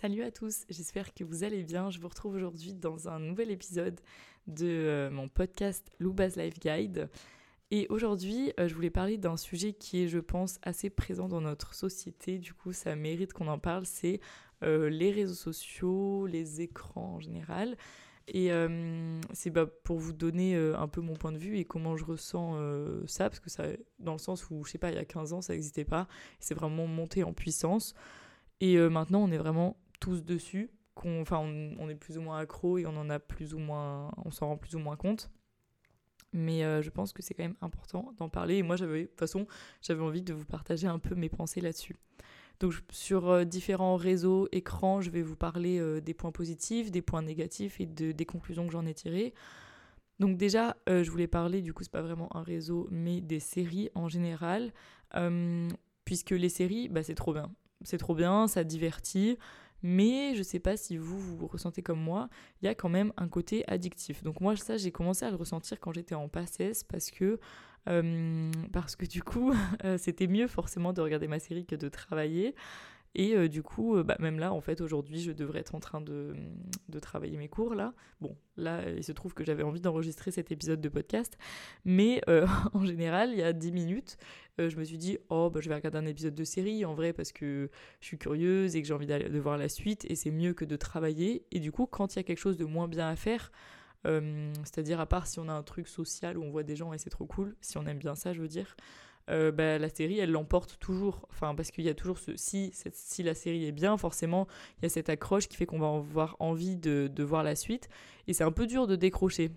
Salut à tous, j'espère que vous allez bien. Je vous retrouve aujourd'hui dans un nouvel épisode de euh, mon podcast Louba's Life Guide. Et aujourd'hui, euh, je voulais parler d'un sujet qui est, je pense, assez présent dans notre société. Du coup, ça mérite qu'on en parle. C'est euh, les réseaux sociaux, les écrans en général. Et c'est bah, pour vous donner un peu mon point de vue et comment je ressens ça, parce que ça, dans le sens où, je sais pas, il y a 15 ans, ça n'existait pas. C'est vraiment monté en puissance. Et maintenant, on est vraiment tous dessus. enfin, on, est plus ou moins accro et on en a plus ou moins, on s'en rend plus ou moins compte. Mais euh, je pense que c'est quand même important d'en parler. Et moi, j'avais, de toute façon, j'avais envie de vous partager un peu mes pensées là-dessus. Donc, sur euh, différents réseaux, écrans, je vais vous parler euh, des points positifs, des points négatifs et de, des conclusions que j'en ai tirées. Donc déjà, je voulais parler, du coup, c'est pas vraiment un réseau, mais des séries en général, puisque les séries, bah, c'est trop bien. C'est trop bien, ça divertit. Mais je sais pas si vous, vous ressentez comme moi, il y a quand même un côté addictif. Donc moi, ça, j'ai commencé à le ressentir quand j'étais en passesse parce que, euh, parce que du coup, euh, c'était mieux forcément de regarder ma série que de travailler. Et euh, du coup, euh, bah, même là, en fait, aujourd'hui, je devrais être en train de, de, travailler mes cours, là. Bon, là, il se trouve que j'avais envie d'enregistrer cet épisode de podcast. Mais euh, en général, il y a 10 minutes, je me suis dit, oh, bah, je vais regarder un épisode de série, en vrai, parce que je suis curieuse et que j'ai envie de voir la suite. Et c'est mieux que de travailler. Et du coup, quand il y a quelque chose de moins bien à faire, c'est-à-dire à part si on a un truc social où on voit des gens et c'est trop cool, si on aime bien ça, je veux dire, euh, bah, la série, elle l'emporte toujours. Enfin, parce qu'il y a toujours ce. Si, si la série est bien, forcément, il y a cette accroche qui fait qu'on va avoir envie de, de, voir la suite. Et c'est un peu dur de décrocher.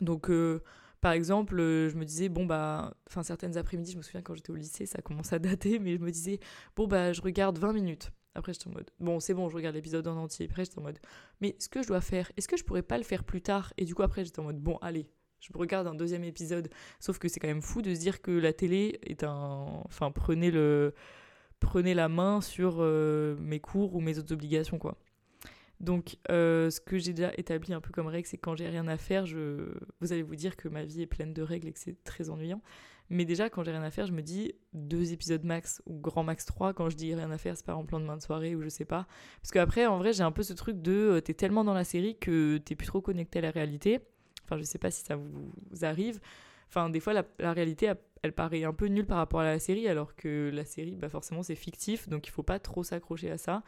Donc. Euh, par exemple, euh, je me disais, bon, bah, enfin, certaines après-midi, je me souviens quand j'étais au lycée, ça commence à dater, mais je me disais, bon, bah, je regarde 20 minutes. Après, j'étais en mode, bon, c'est bon, je regarde l'épisode en entier. Après, j'étais en mode, mais ce que je dois faire, est-ce que je pourrais pas le faire plus tard? Et du coup, après, j'étais en mode, bon, allez, je regarde un deuxième épisode. Sauf que c'est quand même fou de se dire que la télé est un. Enfin, prenez, le... prenez la main sur euh, mes cours ou mes autres obligations, quoi. Donc, euh, ce que j'ai déjà établi un peu comme règle, c'est quand j'ai rien à faire, je... vous allez vous dire que ma vie est pleine de règles et que c'est très ennuyant. Mais déjà, quand j'ai rien à faire, je me dis deux épisodes max ou grand max trois. Quand je dis rien à faire, c'est pas en plan de main de soirée ou je sais pas. Parce qu'après, en vrai, j'ai un peu ce truc de euh, t'es tellement dans la série que t'es plus trop connecté à la réalité. Enfin, je sais pas si ça vous, arrive. Enfin, des fois, la, réalité, elle paraît un peu nulle par rapport à la série, alors que la série, bah forcément, c'est fictif, donc il faut pas trop s'accrocher à ça.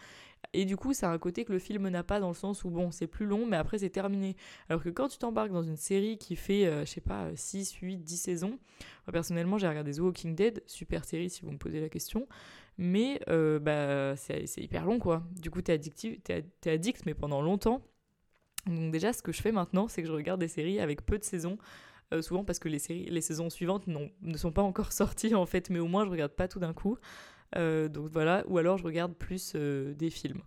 Et du coup, ça a un côté que le film n'a pas dans le sens où, bon, c'est plus long, mais après, c'est terminé. Alors que quand tu t'embarques dans une série qui fait, euh, je sais pas, 6, 8, 10 saisons, moi, personnellement, j'ai regardé The Walking Dead, super série si vous me posez la question, mais euh, bah, c'est hyper long, quoi. Du coup, t'es addict, mais pendant longtemps. Donc déjà, ce que je fais maintenant, c'est que je regarde des séries avec peu de saisons. Euh, souvent parce que les, saisons suivantes ne sont pas encore sorties en fait, mais au moins je regarde pas tout d'un coup. Euh, donc voilà, ou alors je regarde plus euh, des films.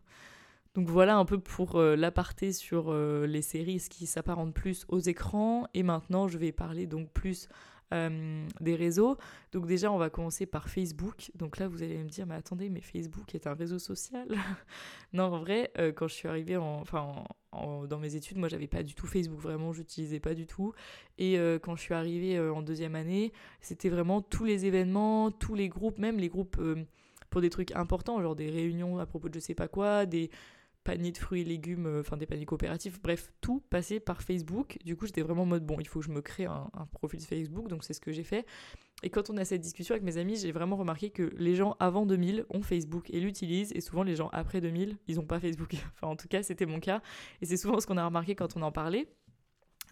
Donc voilà un peu pour l'aparté sur les séries, ce qui s'apparente plus aux écrans. Et maintenant, je vais parler donc plus euh, des réseaux. Donc déjà, on va commencer par Facebook. Donc là, vous allez me dire, mais attendez, mais Facebook est un réseau social Non, en vrai, euh, quand je suis arrivée en, enfin, dans mes études, moi, j'avais pas du tout Facebook, vraiment, j'utilisais pas du tout. Et euh, quand je suis arrivée en deuxième année, c'était vraiment tous les événements, tous les groupes, même les groupes pour des trucs importants, genre des réunions à propos de je sais pas quoi, des paniers de fruits et légumes, euh, enfin des paniers coopératifs, bref, tout passait par Facebook. Du coup, j'étais vraiment en mode, bon, il faut que je me crée un, profil Facebook, donc c'est ce que j'ai fait. Et quand on a cette discussion avec mes amis, j'ai vraiment remarqué que les gens avant 2000 ont Facebook et l'utilisent, et souvent les gens après 2000, ils n'ont pas Facebook. Enfin, en tout cas, c'était mon cas, et c'est souvent ce qu'on a remarqué quand on en parlait.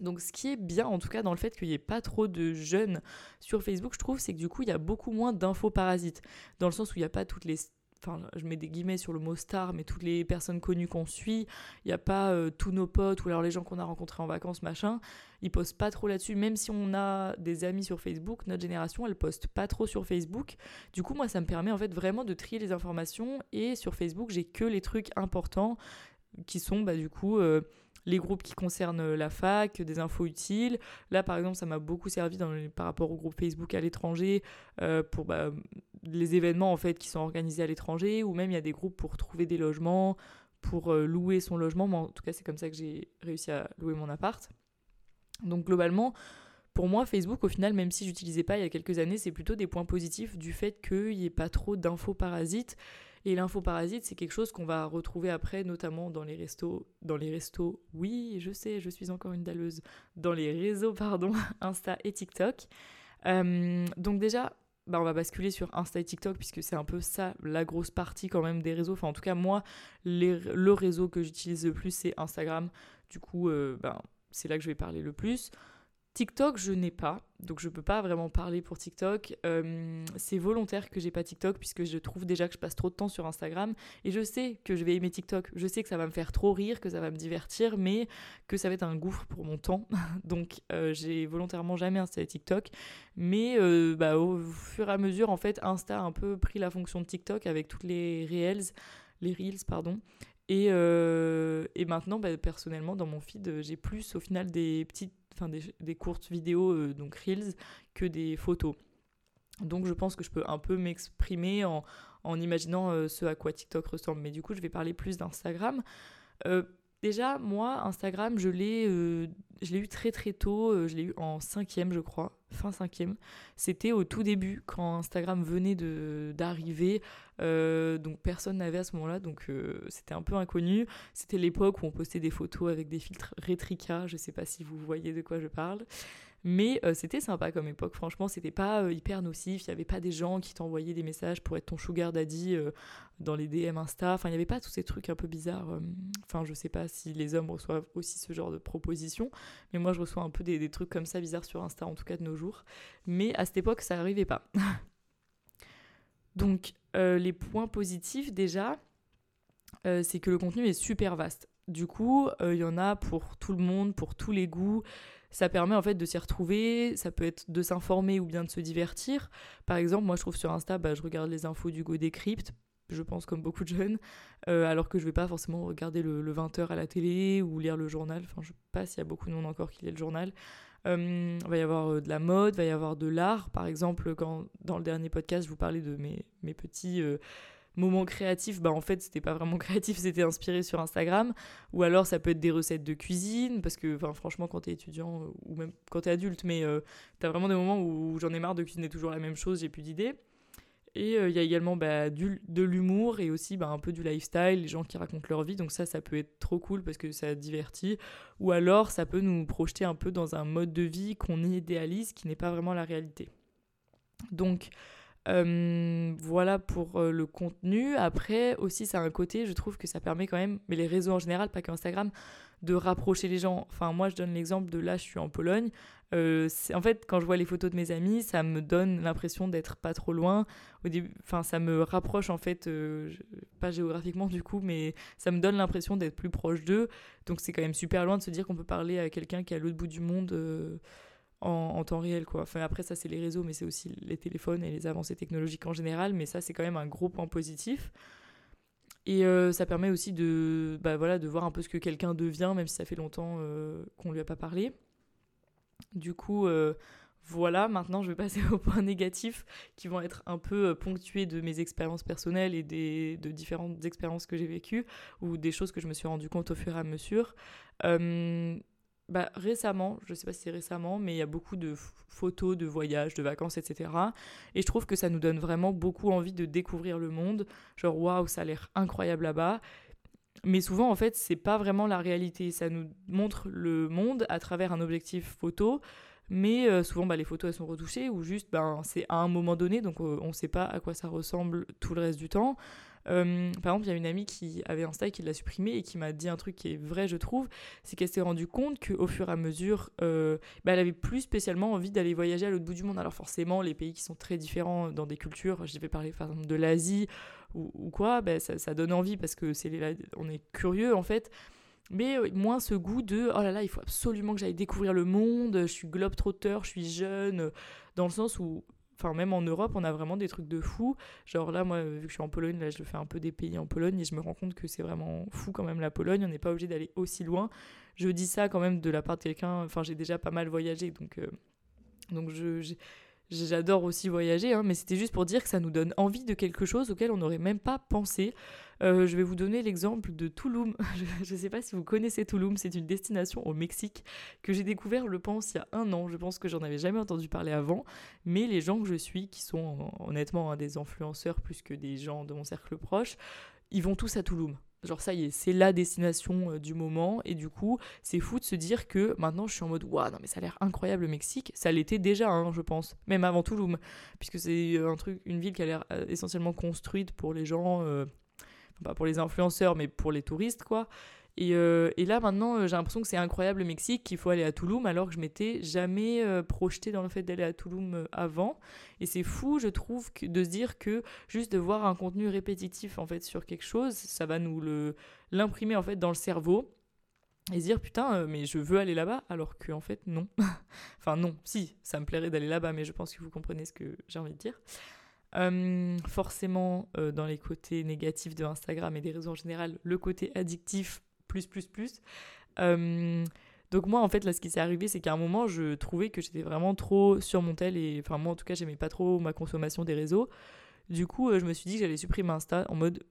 Donc ce qui est bien en tout cas dans le fait qu'il n'y ait pas trop de jeunes sur Facebook, je trouve, c'est que du coup il y a beaucoup moins d'infos parasites. Dans le sens où il n'y a pas toutes les enfin je mets des guillemets sur le mot star, mais toutes les personnes connues qu'on suit, il n'y a pas euh, tous nos potes ou alors les gens qu'on a rencontrés en vacances, machin, ils postent pas trop là-dessus, même si on a des amis sur Facebook, notre génération, elle poste pas trop sur Facebook. Du coup, moi, ça me permet en fait vraiment de trier les informations et sur Facebook, j'ai que les trucs importants qui sont bah, du coup euh, les groupes qui concernent la fac, des infos utiles. Là, par exemple, ça m'a beaucoup servi par rapport au groupe Facebook à l'étranger euh, pour bah, les événements en fait qui sont organisés à l'étranger, ou même il y a des groupes pour trouver des logements, pour euh, louer son logement. En tout cas, c'est comme ça que j'ai réussi à louer mon appart. Donc globalement, pour moi, Facebook, au final, même si j'utilisais pas il y a quelques années, c'est plutôt des points positifs du fait qu'il n'y ait pas trop d'infos parasites Et l'infoparasite, c'est quelque chose qu'on va retrouver après, notamment dans les restos, dans les restos, oui, je sais, je suis encore une dalleuse, dans les réseaux, pardon, Insta et TikTok. Euh, donc déjà, bah, on va basculer sur Insta et TikTok puisque c'est un peu ça la grosse partie quand même des réseaux. Enfin en tout cas moi le réseau que j'utilise le plus c'est Instagram. Du coup euh, ben, c'est là que je vais parler le plus. TikTok, je n'ai pas, donc je peux pas vraiment parler pour TikTok. Euh, c'est volontaire que j'ai pas TikTok puisque je trouve déjà que je passe trop de temps sur Instagram et je sais que je vais aimer TikTok. Je sais que ça va me faire trop rire, que ça va me divertir, mais que ça va être un gouffre pour mon temps. donc euh, j'ai volontairement jamais installé TikTok, mais euh, bah, au fur et à mesure, en fait, Insta a un peu pris la fonction de TikTok avec toutes les reels, les reels pardon. Et, et maintenant, bah, personnellement, dans mon feed, j'ai plus au final des petites enfin des, courtes vidéos, euh, donc Reels, que des photos. Donc je pense que je peux un peu m'exprimer en, en imaginant euh, ce à quoi TikTok ressemble. Mais du coup, je vais parler plus d'Instagram. Euh, déjà, moi, Instagram, je l'ai eu très très tôt. je l'ai eu en cinquième, je crois, fin cinquième. C'était au tout début, quand Instagram venait de, d'arriver. donc personne n'avait à ce moment-là, donc c'était un peu inconnu. C'était l'époque où on postait des photos avec des filtres Retrica. Je sais pas si vous voyez de quoi je parle. Mais euh, c'était sympa comme époque, franchement, c'était pas euh, hyper nocif, il n'y avait pas des gens qui t'envoyaient des messages pour être ton sugar daddy euh, dans les DM Insta, enfin il n'y avait pas tous ces trucs un peu bizarres, enfin je sais pas si les hommes reçoivent aussi ce genre de propositions, mais moi je reçois un peu des, des trucs comme ça bizarres sur Insta, en tout cas de nos jours, mais à cette époque ça n'arrivait pas. Donc les points positifs déjà, c'est que le contenu est super vaste. Du coup, il y en a pour tout le monde, pour tous les goûts ça permet en fait de s'y retrouver, ça peut être de s'informer ou bien de se divertir. Par exemple, moi je trouve sur Insta, bah, je regarde les infos du Go Decrypt, je pense comme beaucoup de jeunes, euh, alors que je vais pas forcément regarder le, 20h à la télé ou lire le journal, enfin je sais pas s'il y a beaucoup de monde encore qui lit le journal. Euh, il va y avoir euh, de la mode, va y avoir de l'art, par exemple quand dans le dernier podcast je vous parlais de mes, mes petits moment créatif, bah en fait c'était pas vraiment créatif, c'était inspiré sur Instagram. Ou alors ça peut être des recettes de cuisine, parce que franchement quand t'es étudiant euh, ou même quand t'es adulte, mais euh, t'as vraiment des moments où j'en ai marre de cuisiner toujours la même chose, j'ai plus d'idées. Et euh, il y a également bah, du, de l'humour et aussi bah, un peu du lifestyle, les gens qui racontent leur vie. Donc ça, ça peut être trop cool parce que ça divertit. Ou alors, ça peut nous projeter un peu dans un mode de vie qu'on idéalise, qui n'est pas vraiment la réalité. Donc, euh, voilà pour euh, le contenu. Après, aussi, ça a un côté, je trouve que ça permet quand même, mais les réseaux en général, pas qu'Instagram, de rapprocher les gens. Enfin, moi, je donne l'exemple de là, je suis en Pologne. Euh, en fait, quand je vois les photos de mes amis, ça me donne l'impression d'être pas trop loin. Au début, enfin, ça me rapproche en fait, pas géographiquement du coup, mais ça me donne l'impression d'être plus proche d'eux. Donc, c'est quand même super loin de se dire qu'on peut parler à quelqu'un qui est à l'autre bout du monde en, temps réel quoi. Enfin après ça c'est les réseaux mais c'est aussi les téléphones et les avancées technologiques en général mais ça c'est quand même un gros point positif. Et euh, ça permet aussi de, bah, voilà, de voir un peu ce que quelqu'un devient, même si ça fait longtemps euh, qu'on lui a pas parlé. Du coup, euh, voilà, maintenant je vais passer aux points négatifs qui vont être un peu ponctués de mes expériences personnelles et des, de différentes expériences que j'ai vécues ou des choses que je me suis rendu compte au fur et à mesure bah, récemment, je sais pas si c'est récemment, mais il y a beaucoup de photos de voyages, de vacances, etc. Et je trouve que ça nous donne vraiment beaucoup envie de découvrir le monde. Genre, waouh, ça a l'air incroyable là-bas. Mais souvent, en fait, c'est pas vraiment la réalité. Ça nous montre le monde à travers un objectif photo. Mais euh, souvent, bah, les photos, elles sont retouchées ou juste, ben, c'est à un moment donné, donc euh, on ne sait pas à quoi ça ressemble tout le reste du temps. Euh, par exemple, il y a une amie qui avait un style qui l'a supprimé et qui m'a dit un truc qui est vrai, je trouve, c'est qu'elle s'est rendue compte qu'au fur et à mesure, euh, bah, elle avait plus spécialement envie d'aller voyager à l'autre bout du monde. Alors forcément, les pays qui sont très différents dans des cultures, je vais parler par exemple de l'Asie ou, quoi, bah, ça, donne envie parce que c'est on est curieux en fait. Mais moins ce goût de oh là là, il faut absolument que j'aille découvrir le monde, je suis globe-trotteur, je suis jeune, dans le sens où Enfin, même en Europe, on a vraiment des trucs de fou. Genre là, moi, vu que je suis en Pologne, là, je fais un peu des pays en Pologne et je me rends compte que c'est vraiment fou quand même la Pologne. On n'est pas obligé d'aller aussi loin. Je dis ça quand même de la part de quelqu'un. Enfin, j'ai déjà pas mal voyagé, donc, euh, donc je, J'adore aussi voyager, hein, mais c'était juste pour dire que ça nous donne envie de quelque chose auquel on n'aurait même pas pensé. Euh, je vais vous donner l'exemple de Tulum. je ne sais pas si vous connaissez Tulum, c'est une destination au Mexique que j'ai découvert, je pense, il y a un an. Je pense que j'en avais jamais entendu parler avant, mais les gens que je suis, qui sont honnêtement hein, des influenceurs plus que des gens de mon cercle proche, ils vont tous à Tulum. Genre ça y est, c'est la destination euh, du moment. Et du coup c'est fou de se dire que maintenant je suis en mode waouh non mais ça a l'air incroyable le Mexique, ça l'était déjà hein, je pense, même avant Tulum, puisque c'est euh, un truc, une ville qui a l'air euh, essentiellement construite pour les gens, pas pour les influenceurs mais pour les touristes quoi, euh, et, là, maintenant, euh, j'ai l'impression que c'est incroyable le Mexique, qu'il faut aller à Touloum, alors que je m'étais jamais euh, projeté dans le fait d'aller à Touloum avant. Et c'est fou, je trouve, de se dire que juste de voir un contenu répétitif en fait sur quelque chose, ça va nous l'imprimer en fait dans le cerveau. Et se dire putain mais je veux aller là-bas alors que en fait non. Enfin non. Si ça me plairait d'aller là-bas mais je pense que vous comprenez ce que j'ai envie de dire. Forcément dans les côtés négatifs de Instagram et des réseaux en général le côté addictif plus, plus, plus. Euh, donc moi, en fait, là, ce qui s'est arrivé, c'est qu'à un moment, je trouvais que j'étais vraiment trop sur mon tel et, enfin, moi, en tout cas, j'aimais pas trop ma consommation des réseaux. Du coup, euh, je me suis dit que j'allais supprimer Insta en mode,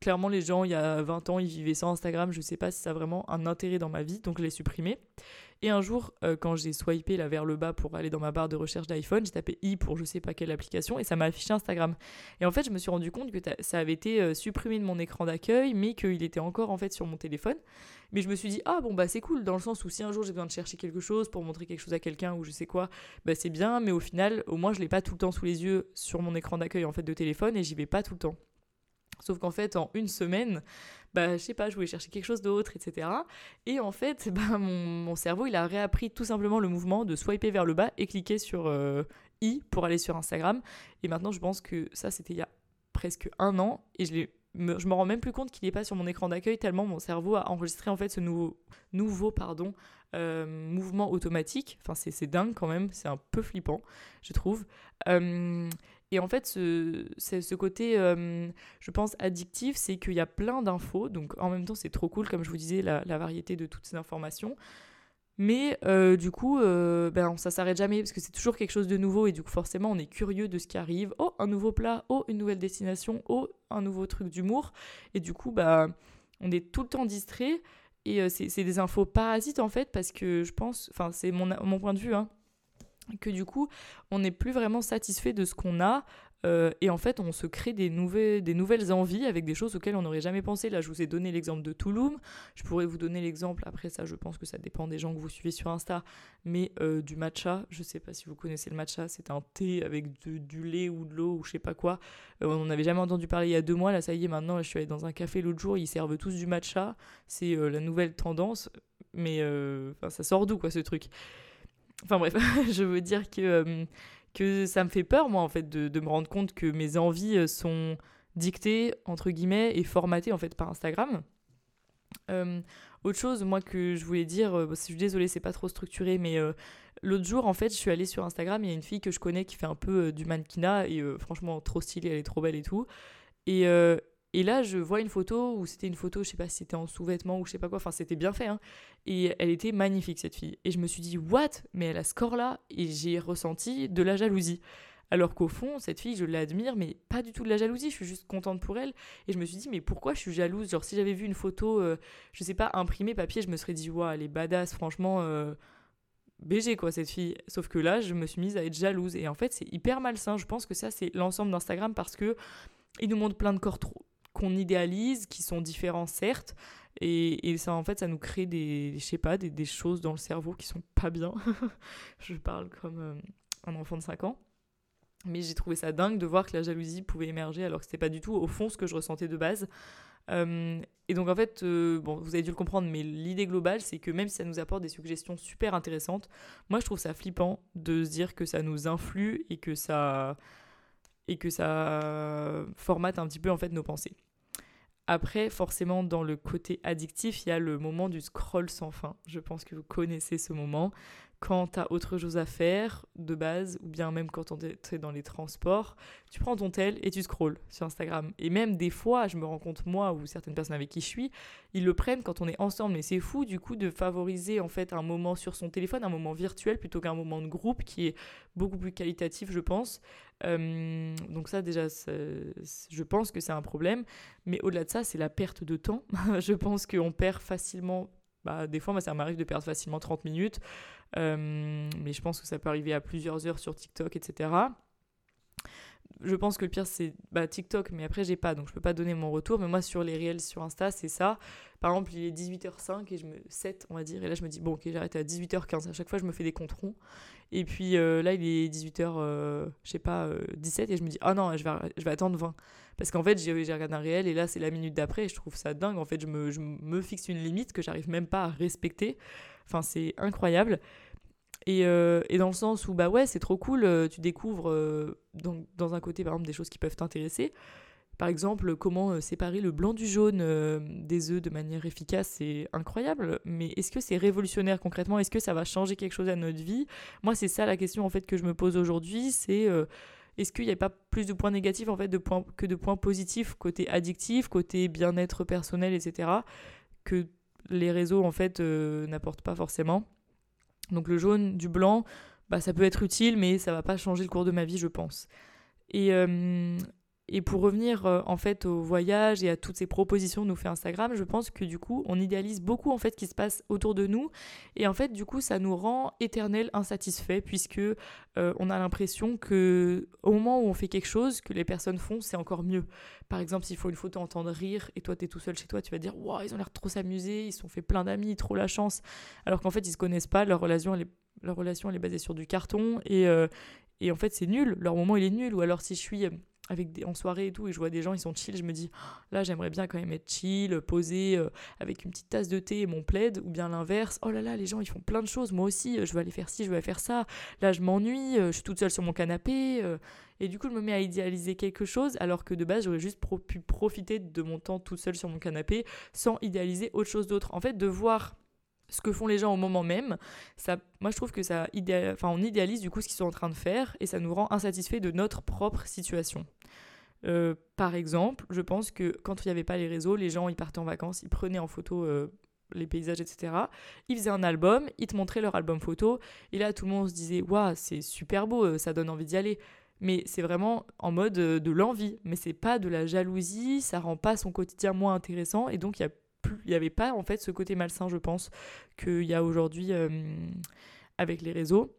clairement, les gens, il y a 20 ans, ils vivaient sans Instagram. Je sais pas si ça a vraiment un intérêt dans ma vie, donc je l'ai supprimé. Et un jour, euh, quand j'ai swipé là vers le bas pour aller dans ma barre de recherche d'iPhone, j'ai tapé i pour je sais pas quelle application et ça m'a affiché Instagram. Et en fait, je me suis rendu compte que ça avait été euh, supprimé de mon écran d'accueil, mais qu'il était encore en fait sur mon téléphone. Mais je me suis dit, ah bon, bah c'est cool, dans le sens où si un jour j'ai besoin de chercher quelque chose pour montrer quelque chose à quelqu'un ou je sais quoi, bah c'est bien, mais au final, au moins je l'ai pas tout le temps sous les yeux sur mon écran d'accueil en fait de téléphone et j'y vais pas tout le temps. Sauf qu'en fait, en une semaine, bah, je sais pas, je voulais chercher quelque chose d'autre, etc. Et en fait, bah, mon, cerveau, il a réappris tout simplement le mouvement de swiper vers le bas et cliquer sur euh, i pour aller sur Instagram. Et maintenant, je pense que ça, c'était il y a presque un an et je me, je me rends même plus compte qu'il n'est pas sur mon écran d'accueil tellement mon cerveau a enregistré en fait ce nouveau, nouveau pardon, euh, mouvement automatique. Enfin, c'est dingue quand même, c'est un peu flippant, je trouve. Euh, et en fait, ce, côté, euh, je pense, addictif, c'est qu'il y a plein d'infos. Donc en même temps, c'est trop cool, comme je vous disais, la, variété de toutes ces informations. Mais euh, du coup, euh, ben, ça s'arrête jamais parce que c'est toujours quelque chose de nouveau et du coup, forcément, on est curieux de ce qui arrive. Oh, un nouveau plat, oh, une nouvelle destination, oh, un nouveau truc d'humour. Et du coup, bah, on est tout le temps distrait et c'est des infos parasites en fait parce que je pense, enfin, c'est mon, mon point de vue, hein, que du coup, on n'est plus vraiment satisfait de ce qu'on a. Euh, et en fait, on se crée des, nouvelles, envies avec des choses auxquelles on n'aurait jamais pensé. Là, je vous ai donné l'exemple de Touloum. Je pourrais vous donner l'exemple, après ça, je pense que ça dépend des gens que vous suivez sur Insta, mais euh, du matcha. Je sais pas si vous connaissez le matcha, c'est un thé avec du lait ou de l'eau ou je sais pas quoi. Euh, on n'avait jamais entendu parler il y a deux mois. Là, ça y est, maintenant, je suis allée dans un café l'autre jour, ils servent tous du matcha. C'est la nouvelle tendance. Mais ça sort d'où, quoi, ce truc? Enfin bref, je veux dire que, euh, que ça me fait peur, moi, en fait, de, de, me rendre compte que mes envies euh, sont dictées, entre guillemets, et formatées, en fait, par Instagram. Euh, autre chose, moi, que je voulais dire, je suis désolée, c'est pas trop structuré, mais l'autre jour, en fait, je suis allée sur Instagram, il y a une fille que je connais qui fait un peu du mannequinat, et franchement, trop stylée, elle est trop belle et tout. Et, et là, je vois une photo où c'était une photo, je sais pas si c'était en sous-vêtements ou je sais pas quoi, enfin c'était bien fait, hein. Et elle était magnifique cette fille. Et je me suis dit, what? Mais elle a ce corps-là Et j'ai ressenti de la jalousie. Alors qu'au fond, cette fille, je l'admire, mais pas du tout de la jalousie, je suis juste contente pour elle. Et je me suis dit, mais pourquoi je suis jalouse? Genre, si j'avais vu une photo, euh, je sais pas, imprimée papier, je me serais dit, waouh, elle est badass, franchement, euh, BG quoi, cette fille. Sauf que là, je me suis mise à être jalouse. Et en fait, c'est hyper malsain. Je pense que ça, c'est l'ensemble d'Instagram parce que il nous montre plein de corps trop qu'on idéalise, qui sont différents certes, et, ça en fait ça nous crée des, je sais pas, des, choses dans le cerveau qui sont pas bien. je parle comme euh, un enfant de 5 ans. Mais j'ai trouvé ça dingue de voir que la jalousie pouvait émerger alors que c'était pas du tout au fond ce que je ressentais de base. Euh, et donc en fait, euh, bon, vous avez dû le comprendre, mais l'idée globale, c'est que même si ça nous apporte des suggestions super intéressantes, moi je trouve ça flippant de se dire que ça nous influe et que ça, et que ça formate un petit peu en fait nos pensées. Après, forcément, dans le côté addictif, il y a le moment du scroll sans fin. Je pense que vous connaissez ce moment. quand tu as autre chose à faire de base, ou bien même quand tu es dans les transports, tu prends ton tel et tu scrolls sur Instagram. Et même des fois, je me rends compte, moi ou certaines personnes avec qui je suis, ils le prennent quand on est ensemble. Mais c'est fou du coup de favoriser en fait un moment sur son téléphone, un moment virtuel plutôt qu'un moment de groupe qui est beaucoup plus qualitatif, je pense. Euh, donc ça déjà, je pense que c'est un problème. Mais au-delà de ça, c'est la perte de temps. je pense qu'on perd facilement bah, des fois, moi, ça m'arrive de perdre facilement 30 minutes. Euh, mais je pense que ça peut arriver à plusieurs heures sur TikTok, etc. Je pense que le pire, c'est bah, TikTok, mais après, j'ai pas, donc je peux pas donner mon retour. Mais moi, sur les réels sur Insta, c'est ça. Par exemple, il est 18h05 et je me. 7, on va dire. Et là, je me dis, bon, ok, j'arrête à 18h15. À chaque fois, je me fais des comptes ronds. Et puis euh, là, il est 18h, euh, je sais pas, 17 et je me dis, ah non, je vais, je vais attendre 20. Parce qu'en fait, j'ai regardé un réel et là, c'est la minute d'après et je trouve ça dingue. En fait, je me, je me fixe une limite que j'arrive même pas à respecter. Enfin, c'est incroyable. Et, euh, et, dans le sens où, bah ouais, c'est trop cool, euh, tu découvres euh, dans, dans, un côté, par exemple, des choses qui peuvent t'intéresser. Par exemple, comment séparer le blanc du jaune des œufs de manière efficace, c'est incroyable. Mais est-ce que c'est révolutionnaire concrètement? Est-ce que ça va changer quelque chose à notre vie? Moi, c'est ça la question en fait que je me pose aujourd'hui. C'est est-ce qu'il n'y a pas plus de points négatifs en fait que de points positifs côté addictif, côté bien-être personnel, etc. que les réseaux en fait n'apportent pas forcément? Donc le jaune, du blanc, bah, ça peut être utile, mais ça va pas changer le cours de ma vie, je pense. Et, euh, et pour revenir euh, en fait au voyage et à toutes ces propositions que nous fait Instagram, je pense que du coup on idéalise beaucoup en fait ce qui se passe autour de nous. Et en fait du coup ça nous rend éternel insatisfait puisque euh, on a l'impression que au moment où on fait quelque chose que les personnes font c'est encore mieux. Par exemple s'il faut une photo entendre rire et toi tu es tout seul chez toi tu vas dire waouh ils ont l'air trop s'amuser ils se sont fait plein d'amis trop la chance. Alors qu'en fait ils se connaissent pas leur relation est leur relation elle est basée sur du carton et, euh, et en fait c'est nul. Leur moment il est nul. Ou alors si je suis avec des, en soirée et tout, et je vois des gens, ils sont chill, je me dis, là, j'aimerais bien quand même être chill, posé, euh, avec une petite tasse de thé et mon plaid, ou bien l'inverse, oh là là, les gens, ils font plein de choses, moi aussi, euh, je vais aller faire ci, je vais aller faire ça, là, je m'ennuie, euh, je suis toute seule sur mon canapé, et du coup, je me mets à idéaliser quelque chose, alors que de base, j'aurais juste pu profiter de mon temps toute seule sur mon canapé, sans idéaliser autre chose d'autre. En fait, de voir ce que font les gens au moment même, ça, moi je trouve que ça enfin, on idéalise du coup ce qu'ils sont en train de faire et ça nous rend insatisfaits de notre propre situation. Euh, par exemple, je pense que quand il n'y avait pas les réseaux, les gens ils partaient en vacances, ils prenaient en photo euh, les paysages, etc. Ils faisaient un album, ils te montraient leur album photo, et là tout le monde se disait Waouh, c'est super beau, euh, ça donne envie d'y aller. Mais c'est vraiment en mode de l'envie, mais c'est pas de la jalousie, ça rend pas son quotidien moins intéressant, et donc il y a il n'y avait pas en fait ce côté malsain, je pense, qu'il y a aujourd'hui euh, avec les réseaux.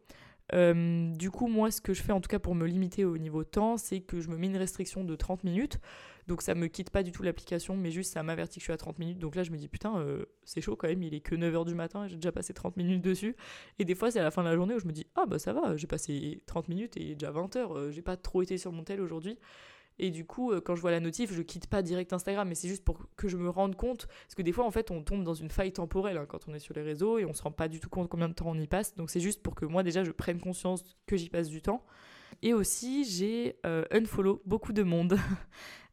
Euh, du coup, moi, ce que je fais en tout cas pour me limiter au niveau temps, c'est que je me mets une restriction de 30 minutes. Donc ça me quitte pas du tout l'application, mais juste ça m'avertit que je suis à 30 minutes. Donc là, je me dis putain, euh, c'est chaud quand même, il est que 9h du matin j'ai déjà passé 30 minutes dessus. Et des fois, c'est à la fin de la journée où je me dis ah bah ça va, j'ai passé 30 minutes et déjà 20h, j'ai pas trop été sur mon tel aujourd'hui. Et du coup, euh, quand je vois la notif, je quitte pas direct Instagram, mais c'est juste pour que je me rende compte. Parce que des fois, en fait, on tombe dans une faille temporelle hein, quand on est sur les réseaux et on se rend pas du tout compte combien de temps on y passe. Donc c'est juste pour que moi, déjà, je prenne conscience que j'y passe du temps. Et aussi, j'ai euh, unfollow beaucoup de monde.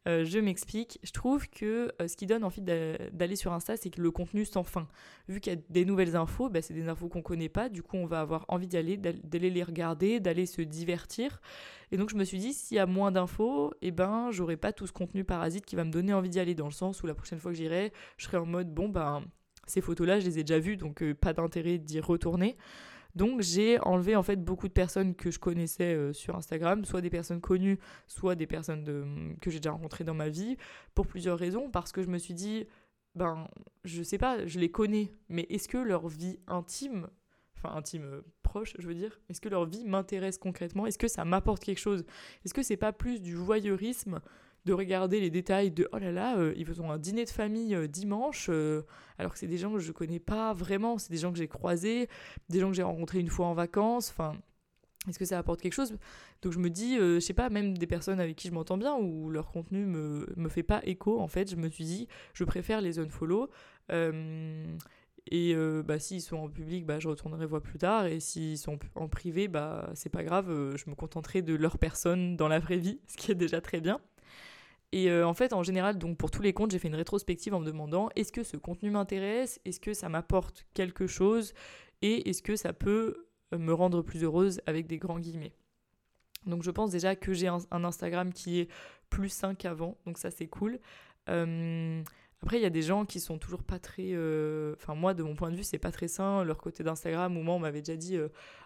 Euh, je m'explique. Je trouve que euh, ce qui donne envie d'aller sur Insta, c'est que le contenu sans fin. Vu qu'il y a des nouvelles infos, bah, c'est des infos qu'on connaît pas. Du coup, on va avoir envie d'y aller, d'aller les regarder, d'aller se divertir. Et donc, je me suis dit, s'il y a moins d'infos, eh ben, j'aurai pas tout ce contenu parasite qui va me donner envie d'y aller. Dans le sens où la prochaine fois que j'irai, je serai en mode, bon, ben, ces photos-là, je les ai déjà vues, donc euh, pas d'intérêt d'y retourner. Donc j'ai enlevé en fait beaucoup de personnes que je connaissais euh, sur Instagram, soit des personnes connues, soit des personnes que j'ai déjà rencontrées dans ma vie, pour plusieurs raisons, parce que je me suis dit, ben je sais pas, je les connais, mais est-ce que leur vie intime, enfin intime euh, proche, je veux dire, est-ce que leur vie m'intéresse concrètement? Est-ce que ça m'apporte quelque chose? Est-ce que c'est pas plus du voyeurisme de regarder les détails de oh là là, euh, ils font un dîner de famille euh, dimanche, euh, alors que c'est des gens que je connais pas vraiment, c'est des gens que j'ai croisés, des gens que j'ai rencontrés une fois en vacances, enfin. Est-ce que ça apporte quelque chose? Donc je me dis, je sais pas, même des personnes avec qui je m'entends bien ou leur contenu me, me fait pas écho, en fait, je me suis dit, je préfère les unfollow. Et bah, s'ils sont en public, bah, je retournerai voir plus tard. Et s'ils sont en privé, bah, c'est pas grave, je me contenterai de leur personne dans la vraie vie, ce qui est déjà très bien. Et euh, en fait, en général, donc pour tous les comptes, j'ai fait une rétrospective en me demandant est-ce que ce contenu m'intéresse? Est-ce que ça m'apporte quelque chose? Et est-ce que ça peut me rendre plus heureuse avec des grands guillemets? Donc je pense déjà que j'ai un, Instagram qui est plus sain qu'avant, donc ça c'est cool. Euh, après, il y a des gens qui sont toujours pas très. Euh, enfin, moi, de mon point de vue, c'est pas très sain. Leur côté d'Instagram, où moi, on m'avait déjà dit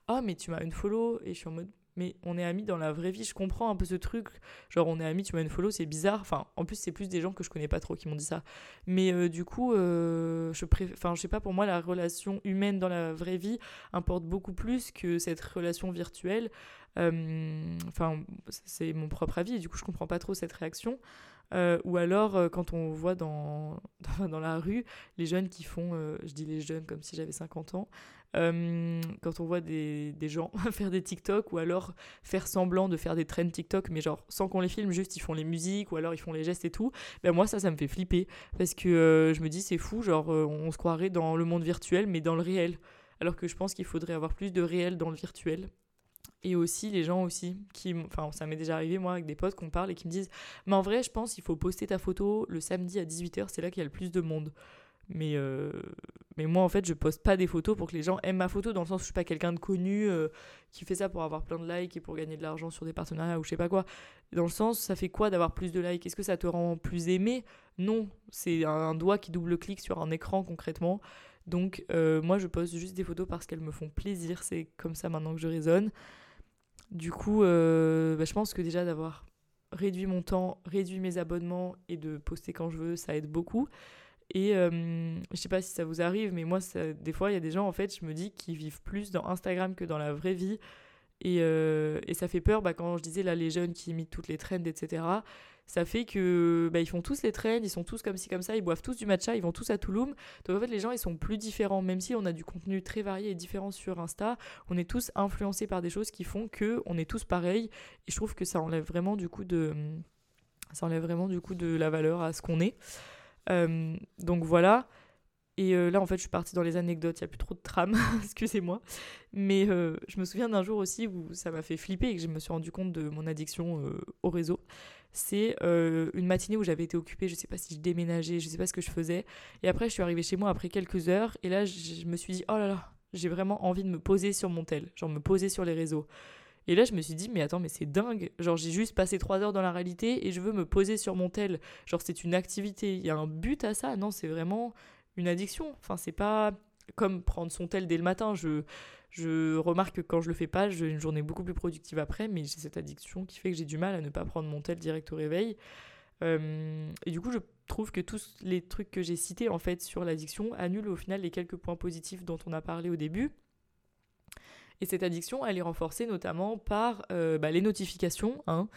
Ah, mais tu m'as une follow. Et je suis en mode mais on est amis dans la vraie vie. Je comprends un peu ce truc. Genre, on est amis, tu m'as une follow, c'est bizarre. Enfin, en plus, c'est plus des gens que je connais pas trop qui m'ont dit ça. Mais euh, du coup, euh, je préfère. Enfin, je sais pas, pour moi, la relation humaine dans la vraie vie importe beaucoup plus que cette relation virtuelle. Euh, enfin, c'est mon propre avis. Et du coup, je comprends pas trop cette réaction. ou alors, quand on voit dans, dans, dans, la rue les jeunes qui font, je dis les jeunes comme si j'avais 50 ans, euh, quand on voit des, gens faire des TikTok ou alors faire semblant de faire des trends TikTok, mais genre sans qu'on les filme, juste ils font les musiques ou alors ils font les gestes et tout, ben moi ça, ça me fait flipper. Parce que euh, je me dis c'est fou, genre euh, on se croirait dans le monde virtuel mais dans le réel. Alors que je pense qu'il faudrait avoir plus de réel dans le virtuel. Et aussi les gens aussi qui enfin ça m'est déjà arrivé moi avec des potes qu'on parle et qui me disent mais en vrai je pense qu'il faut poster ta photo le samedi à 18h c'est là qu'il y a le plus de monde mais, euh, mais moi, en fait, je poste pas des photos pour que les gens aiment ma photo, dans le sens où je suis pas quelqu'un de connu euh, qui fait ça pour avoir plein de likes et pour gagner de l'argent sur des partenariats ou je sais pas quoi. Dans le sens, ça fait quoi d'avoir plus de likes? Est-ce que ça te rend plus aimé? Non, c'est un doigt qui double-clique sur un écran concrètement. Donc, euh, moi, je poste juste des photos parce qu'elles me font plaisir. C'est comme ça maintenant que je raisonne. Du coup, bah, je pense que déjà d'avoir réduit mon temps, réduit mes abonnements et de poster quand je veux, ça aide beaucoup. Et euh, je sais pas si ça vous arrive, mais moi, des fois, il y a des gens, en fait, je me dis, qui vivent plus dans Instagram que dans la vraie vie. Et, euh, et ça fait peur, bah, quand je disais là, les jeunes qui imitent toutes les trends, etc. Ça fait que bah, ils font tous les trends, ils sont tous comme ci, comme ça, ils boivent tous du matcha, ils vont tous à Touloum. Donc en fait, les gens, ils sont plus différents. Même si on a du contenu très varié et différent sur Insta, on est tous influencés par des choses qui font que on est tous pareils. Et je trouve que ça enlève vraiment du coup de, ça enlève vraiment du coup de la valeur à ce qu'on est. Euh, donc voilà. Et euh, là, en fait, je suis partie dans les anecdotes, il n'y a plus trop de trame, excusez-moi. Mais euh, je me souviens d'un jour aussi où ça m'a fait flipper et que je me suis rendu compte de mon addiction au réseau. C'est une matinée où j'avais été occupée, je ne sais pas si je déménageais, je ne sais pas ce que je faisais. Et après, je suis arrivée chez moi après quelques heures. Et là, je me suis dit, oh là là, j'ai vraiment envie de me poser sur mon tel, genre me poser sur les réseaux. Et là, je me suis dit, mais attends, mais c'est dingue. Genre, j'ai juste passé trois heures dans la réalité et je veux me poser sur mon tel. Genre, c'est une activité. Il y a un but à ça. Non, c'est vraiment une addiction. Enfin, c'est pas comme prendre son tel dès le matin. Je, je remarque que quand je le fais pas, j'ai une journée beaucoup plus productive après, mais j'ai cette addiction qui fait que j'ai du mal à ne pas prendre mon tel direct au réveil. Euh, et du coup, je trouve que tous les trucs que j'ai cités en fait sur l'addiction annulent au final les quelques points positifs dont on a parlé au début. Et cette addiction, elle est renforcée notamment par euh, bah, les notifications, hein,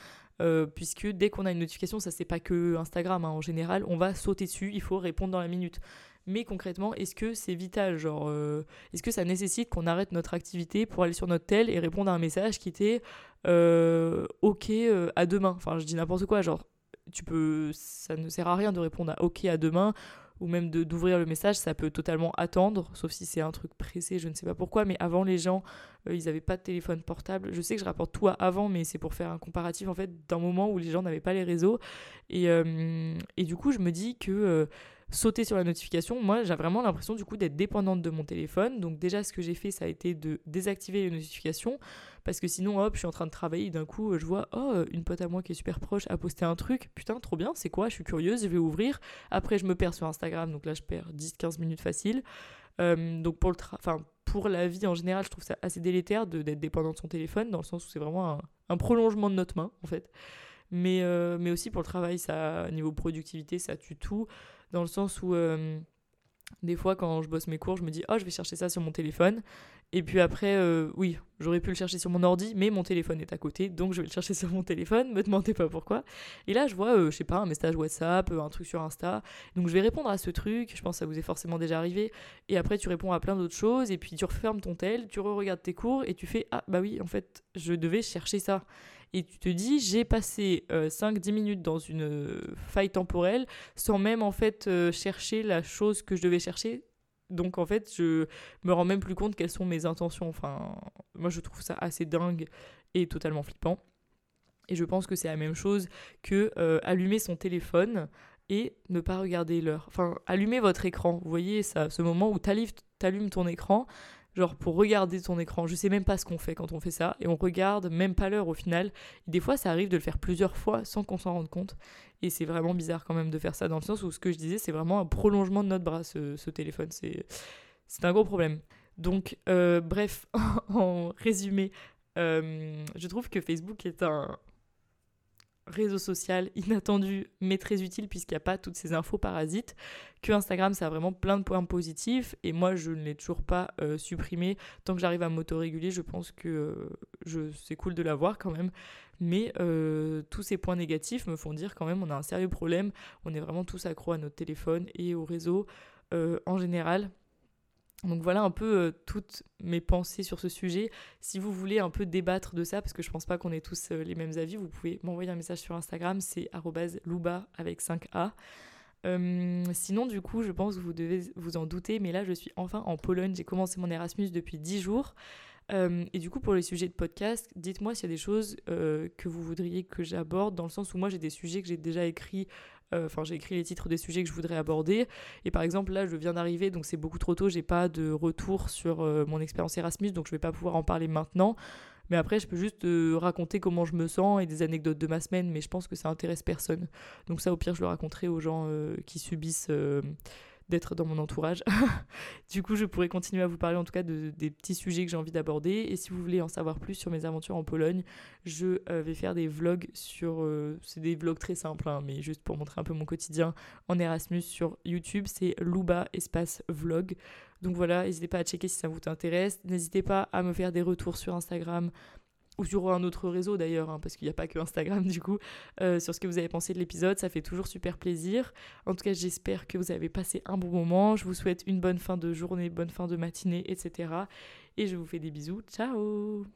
euh, puisque dès qu'on a une notification, ça c'est pas que Instagram, hein, en général, on va sauter dessus, il faut répondre dans la minute. Mais concrètement, est-ce que c'est vital Genre, euh, est-ce que ça nécessite qu'on arrête notre activité pour aller sur notre tel et répondre à un message qui était OK à demain? Enfin, je dis n'importe quoi, genre, tu peux, ça ne sert à rien de répondre à OK à demain ou même d'ouvrir le message, ça peut totalement attendre, sauf si c'est un truc pressé, je ne sais pas pourquoi, mais avant les gens, euh, ils n'avaient pas de téléphone portable. Je sais que je rapporte tout à avant, mais c'est pour faire un comparatif en fait d'un moment où les gens n'avaient pas les réseaux. Et, euh, du coup, je me dis que euh, sauter sur la notification, moi j'ai vraiment l'impression du coup d'être dépendante de mon téléphone. Donc déjà ce que j'ai fait ça a été de désactiver les notifications parce que sinon hop je suis en train de travailler d'un coup je vois oh une pote à moi qui est super proche a posté un truc, putain trop bien, c'est quoi? Je suis curieuse, je vais ouvrir. Après je me perds sur Instagram donc là je perds 10-15 minutes facile. Euh, donc pour le enfin pour la vie en général, je trouve ça assez délétère d'être dépendant de son téléphone, dans le sens où c'est vraiment un, prolongement de notre main, en fait. Mais, euh, mais aussi pour le travail, ça, niveau productivité, ça tue tout. Dans le sens où euh, des fois quand je bosse mes cours, je me dis oh je vais chercher ça sur mon téléphone. Et puis après euh, oui j'aurais pu le chercher sur mon ordi mais mon téléphone est à côté donc je vais le chercher sur mon téléphone, me demandez pas pourquoi. Et là je vois euh, je sais pas un message WhatsApp, un truc sur Insta, donc je vais répondre à ce truc, je pense que ça vous est forcément déjà arrivé. Et après tu réponds à plein d'autres choses. Et puis tu refermes ton tel, tu re-regardes tes cours et tu fais ah bah oui en fait je devais chercher ça et tu te dis j'ai passé 5-10 euh, minutes dans une euh, faille temporelle sans même en fait euh, chercher la chose que je devais chercher. Donc en fait, je me rends même plus compte quelles sont mes intentions. Enfin, moi je trouve ça assez dingue et totalement flippant. Et je pense que c'est la même chose que allumer son téléphone et ne pas regarder l'heure. Enfin, allumer votre écran. Vous voyez ça, ce moment où tu allumes ton écran genre pour regarder ton écran. Je sais même pas ce qu'on fait quand on fait ça, et on regarde même pas l'heure au final. des fois, ça arrive de le faire plusieurs fois sans qu'on s'en rende compte, et c'est vraiment bizarre quand même de faire ça dans le sens où ce que je disais, c'est vraiment un prolongement de notre bras, ce, téléphone. C'est, c'est un gros problème. Donc, euh, bref, en résumé, euh, je trouve que Facebook est un réseau social inattendu mais très utile puisqu'il n'y a pas toutes ces infos parasites. Que Instagram, ça a vraiment plein de points positifs et moi, je ne l'ai toujours pas euh, supprimé. Tant que j'arrive à m'autoréguler, je pense que je, c'est cool de l'avoir quand même. Mais tous ces points négatifs me font dire quand même on a un sérieux problème. On est vraiment tous accros à notre téléphone et au réseau en général. Donc voilà un peu euh, toutes mes pensées sur ce sujet. Si vous voulez un peu débattre de ça, parce que je pense pas qu'on ait tous euh, les mêmes avis, vous pouvez m'envoyer un message sur Instagram, c'est louba avec 5A. Euh, sinon, du coup, je pense que vous devez vous en douter, mais là, je suis enfin en Pologne. J'ai commencé mon Erasmus depuis 10 jours. et du coup, pour les sujets de podcast, dites-moi s'il y a des choses que vous voudriez que j'aborde, dans le sens où moi, j'ai des sujets que j'ai déjà écrits euh, enfin, j'ai écrit les titres des sujets que je voudrais aborder. Et par exemple, là, je viens d'arriver, donc c'est beaucoup trop tôt. J'ai pas de retour sur euh, mon expérience Erasmus, donc je vais pas pouvoir en parler maintenant. Mais après, je peux juste euh, raconter comment je me sens et des anecdotes de ma semaine, mais je pense que ça intéresse personne. Donc ça, au pire, je le raconterai aux gens qui subissent d'être dans mon entourage. du coup, je pourrais continuer à vous parler en tout cas de, des petits sujets que j'ai envie d'aborder. Et si vous voulez en savoir plus sur mes aventures en Pologne, je euh, vais faire des vlogs sur... Euh, c'est des vlogs très simples, hein, mais juste pour montrer un peu mon quotidien en Erasmus sur YouTube. C'est Luba espace vlog. Donc voilà, n'hésitez pas à checker si ça vous intéresse. N'hésitez pas à me faire des retours sur Instagram ou sur un autre réseau d'ailleurs, hein, parce qu'il n'y a pas que Instagram du coup, euh, sur ce que vous avez pensé de l'épisode. Ça fait toujours super plaisir. En tout cas, j'espère que vous avez passé un bon moment. Je vous souhaite une bonne fin de journée, bonne fin de matinée, etc. Et je vous fais des bisous. Ciao